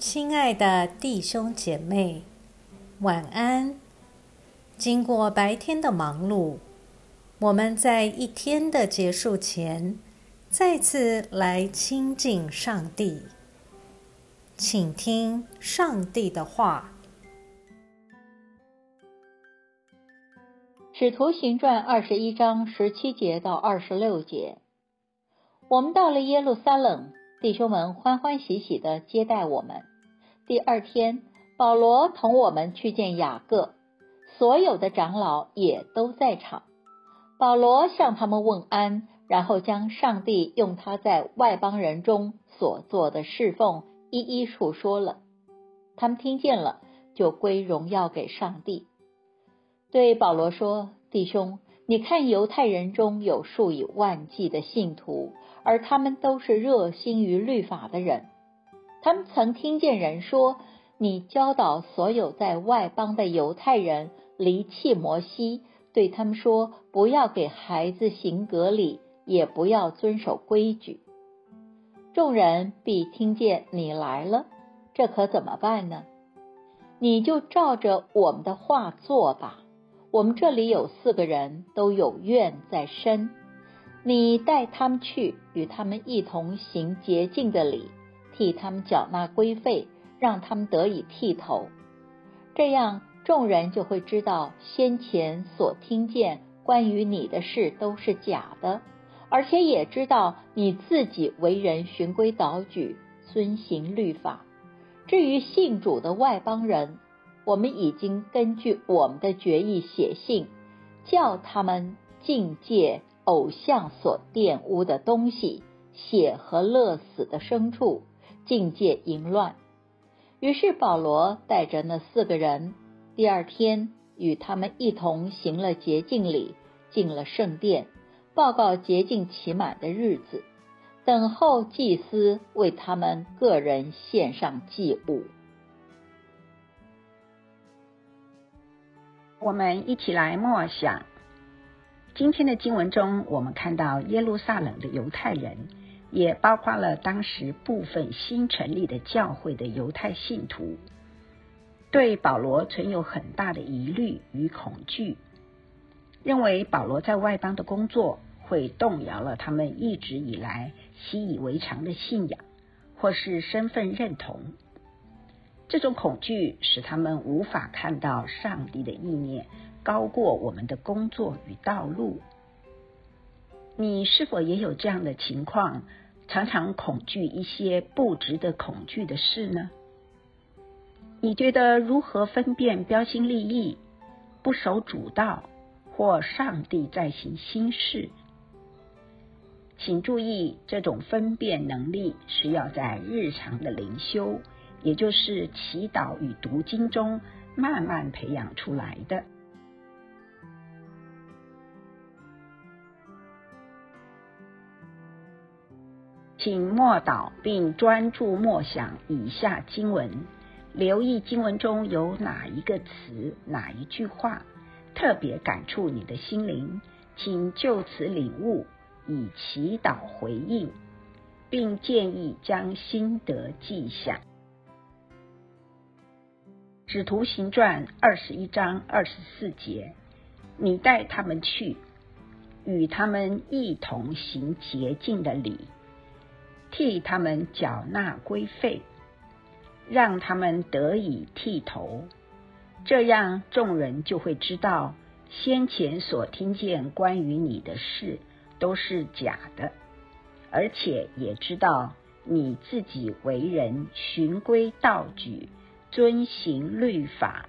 亲爱的弟兄姐妹，晚安。经过白天的忙碌，我们在一天的结束前，再次来亲近上帝，请听上帝的话。《使徒行传》二十一章十七节到二十六节，我们到了耶路撒冷，弟兄们欢欢喜喜的接待我们。第二天，保罗同我们去见雅各，所有的长老也都在场。保罗向他们问安，然后将上帝用他在外邦人中所做的侍奉一一述说了。他们听见了，就归荣耀给上帝。对保罗说：“弟兄，你看犹太人中有数以万计的信徒，而他们都是热心于律法的人。他们曾听见人说，你教导所有在外邦的犹太人离弃摩西，对他们说，不要给孩子行隔礼，也不要遵守规矩。众人必听见你来了，这可怎么办呢？你就照着我们的话做吧。”我们这里有四个人都有怨在身，你带他们去，与他们一同行洁净的礼，替他们缴纳规费，让他们得以剃头。这样众人就会知道先前所听见关于你的事都是假的，而且也知道你自己为人循规蹈矩，遵行律法。至于信主的外邦人，我们已经根据我们的决议写信，叫他们境界偶像所玷污的东西，血和乐死的牲畜，境界淫乱。于是保罗带着那四个人，第二天与他们一同行了洁净礼，进了圣殿，报告洁净期满的日子，等候祭司为他们个人献上祭物。我们一起来默想今天的经文中，我们看到耶路撒冷的犹太人，也包括了当时部分新成立的教会的犹太信徒，对保罗存有很大的疑虑与恐惧，认为保罗在外邦的工作会动摇了他们一直以来习以为常的信仰，或是身份认同。这种恐惧使他们无法看到上帝的意念高过我们的工作与道路。你是否也有这样的情况？常常恐惧一些不值得恐惧的事呢？你觉得如何分辨标新立异、不守主道或上帝在行新事？请注意，这种分辨能力是要在日常的灵修。也就是祈祷与读经中慢慢培养出来的。请默祷并专注默想以下经文，留意经文中有哪一个词、哪一句话特别感触你的心灵，请就此领悟，以祈祷回应，并建议将心得记下。使徒行传二十一章二十四节，你带他们去，与他们一同行洁净的礼，替他们缴纳规费，让他们得以剃头，这样众人就会知道先前所听见关于你的事都是假的，而且也知道你自己为人循规蹈矩。遵行律法，